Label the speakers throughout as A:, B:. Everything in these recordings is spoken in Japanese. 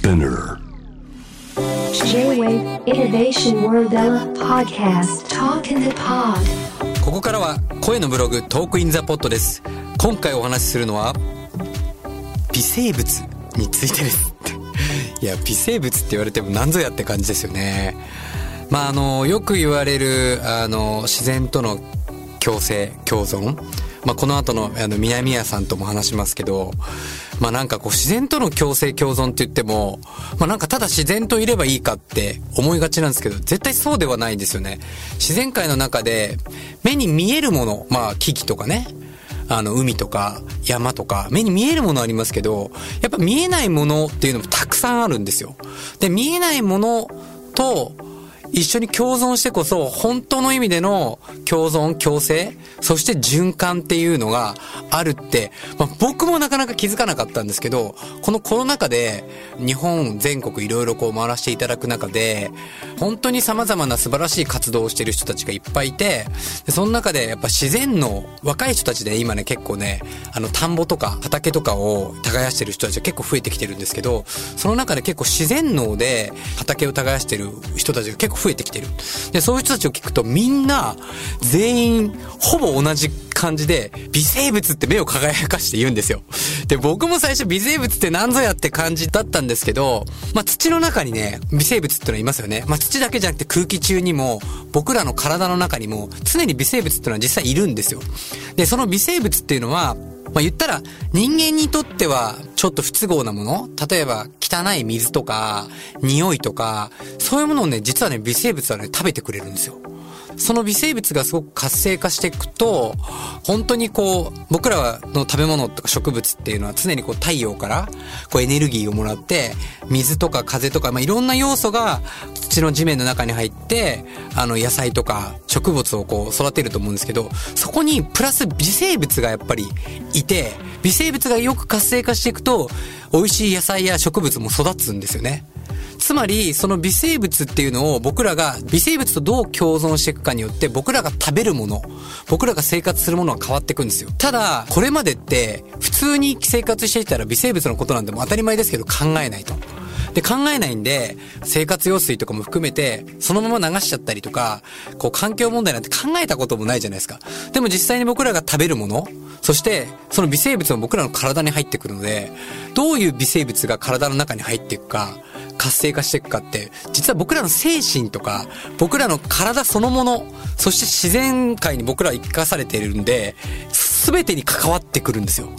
A: Spinner.
B: J-Wave Innovation World Podcast. Talk in the Pod.
C: ここからは声のブログトークインザポットです。今回お話しするのは微生物についてです。いや微生物って言われても何ぞやって感じですよね。まああのよく言われるあの自然との共生共存。まあ、この後のあの南谷さんとも話しますけど、まあなんかこう自然との共生共存って言っても、まあなんかただ自然といればいいかって思いがちなんですけど、絶対そうではないんですよね。自然界の中で目に見えるもの、まあ木々とかね、あの海とか山とか目に見えるものありますけど、やっぱ見えないものっていうのもたくさんあるんですよ。で、見えないものと、一緒に共存してこそ、本当の意味での共存、共生、そして循環っていうのがあるって、まあ、僕もなかなか気づかなかったんですけど、このコロナ禍で日本全国いろいろこう回らせていただく中で、本当に様々な素晴らしい活動をしてる人たちがいっぱいいて、でその中でやっぱ自然の若い人たちで今ね結構ね、あの田んぼとか畑とかを耕してる人たちが結構増えてきてるんですけど、その中で結構自然農で畑を耕してる人たちが結構増えてきてる。で、そういう人たちを聞くとみんな全員ほぼ同じ感じで微生物って目を輝かして言うんですよ。で、僕も最初微生物って何ぞやって感じだったんですけど、まあ土の中にね、微生物ってのはいますよね。まあ土だけじゃなくて空気中にも僕らの体の中にも常に微生物ってのは実際いるんですよ。で、その微生物っていうのはまあ、言ったら人間にとってはちょっと不都合なもの例えば汚い水とか匂いとかそういうものをね実はね微生物はね食べてくれるんですよ。その微生物がすごく活性化していくと、本当にこう、僕らの食べ物とか植物っていうのは常にこう太陽からこうエネルギーをもらって、水とか風とか、まあ、いろんな要素が土の地面の中に入って、あの野菜とか植物をこう育てると思うんですけど、そこにプラス微生物がやっぱりいて、微生物がよく活性化していくと、美味しい野菜や植物も育つんですよね。つまり、その微生物っていうのを僕らが微生物とどう共存していくかによって僕らが食べるもの、僕らが生活するものは変わっていくんですよ。ただ、これまでって普通に生活していたら微生物のことなんでも当たり前ですけど考えないと。で、考えないんで、生活用水とかも含めて、そのまま流しちゃったりとか、こう環境問題なんて考えたこともないじゃないですか。でも実際に僕らが食べるもの、そしてその微生物も僕らの体に入ってくるので、どういう微生物が体の中に入っていくか、活性化していくかって、実は僕らの精神とか、僕らの体そのもの、そして自然界に僕らは生かされているんで、全てに関わってくるんですよ。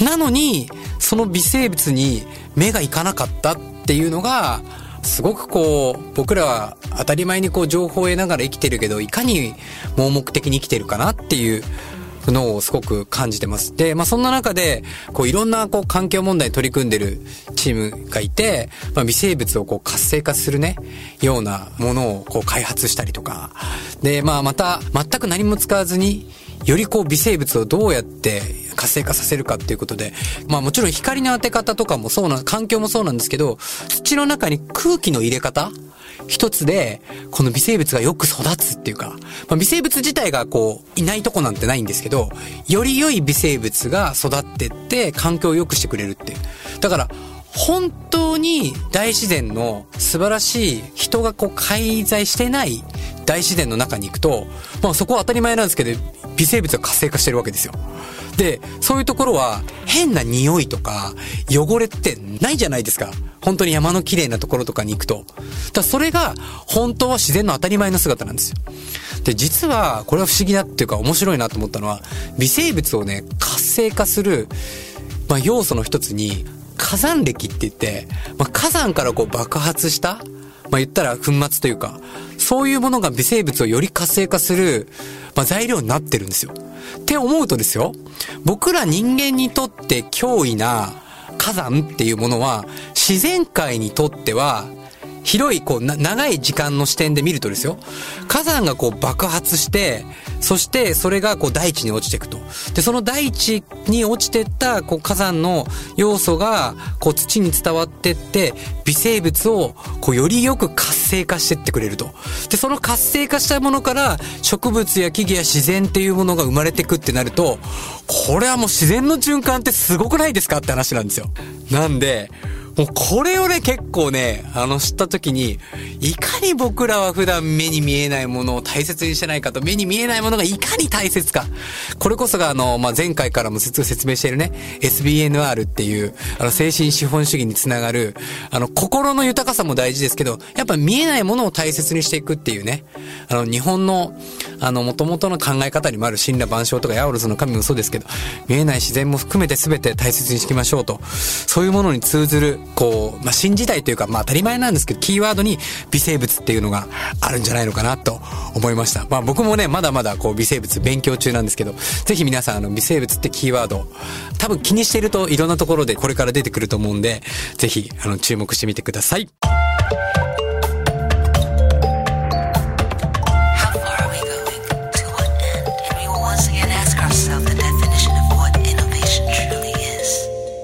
C: なのに、その微生物に目がいかなかったっていうのが、すごくこう、僕らは当たり前にこう情報を得ながら生きてるけど、いかに盲目的に生きてるかなっていうのをすごく感じてます。で、まあそんな中で、こういろんなこう環境問題に取り組んでるチームがいて、まあ微生物をこう活性化するね、ようなものをこう開発したりとか、で、まあまた全く何も使わずに、よりこう微生物をどうやって活性化させるかっていうことで、まあもちろん光の当て方とかもそうな、環境もそうなんですけど、土の中に空気の入れ方一つで、この微生物がよく育つっていうか、まあ、微生物自体がこう、いないとこなんてないんですけど、より良い微生物が育ってって環境を良くしてくれるっていう。だから、本当に大自然の素晴らしい人がこう介在してない大自然の中に行くと、まあそこは当たり前なんですけど、微生物が活性化してるわけですよ。で、そういうところは変な匂いとか汚れってないじゃないですか。本当に山の綺麗なところとかに行くと。だそれが本当は自然の当たり前の姿なんですよ。で、実はこれは不思議だっていうか面白いなと思ったのは、微生物をね、活性化する、まあ、要素の一つに火山歴って言って、まあ、火山からこう爆発したまあ、言ったら粉末というか、そういうものが微生物をより活性化する、まあ、材料になってるんですよ。って思うとですよ、僕ら人間にとって脅威な火山っていうものは、自然界にとっては、広い、こう、長い時間の視点で見るとですよ、火山がこう爆発して、そしてそれがこう大地に落ちていくと。で、その大地に落ちてったこう火山の要素がこう土に伝わってって、微生物をこうよりよく活性化してってくれると。で、その活性化したものから植物や木々や自然っていうものが生まれてくってなると、これはもう自然の循環ってすごくないですかって話なんですよ。なんで、もうこれをね、結構ね、あの、知った時に、いかに僕らは普段目に見えないものを大切にしてないかと、目に見えないものがいかに大切か。これこそがあの、まあ、前回からも説明しているね、SBNR っていう、あの、精神資本主義につながる、あの、心の豊かさも大事ですけど、やっぱ見えないものを大切にしていくっていうね、あの、日本の、あの、元々の考え方にもある神羅万象とかヤオルズの神もそうですけど、見えない自然も含めて全て大切にしていきましょうと、そういうものに通ずる、こう、まあ、新時代というか、まあ、当たり前なんですけど、キーワードに微生物っていうのがあるんじゃないのかなと思いました。まあ、僕もね、まだまだこう、微生物勉強中なんですけど、ぜひ皆さん、あの、微生物ってキーワード、多分気にしているといろんなところでこれから出てくると思うんで、ぜひ、あの、注目してみてください。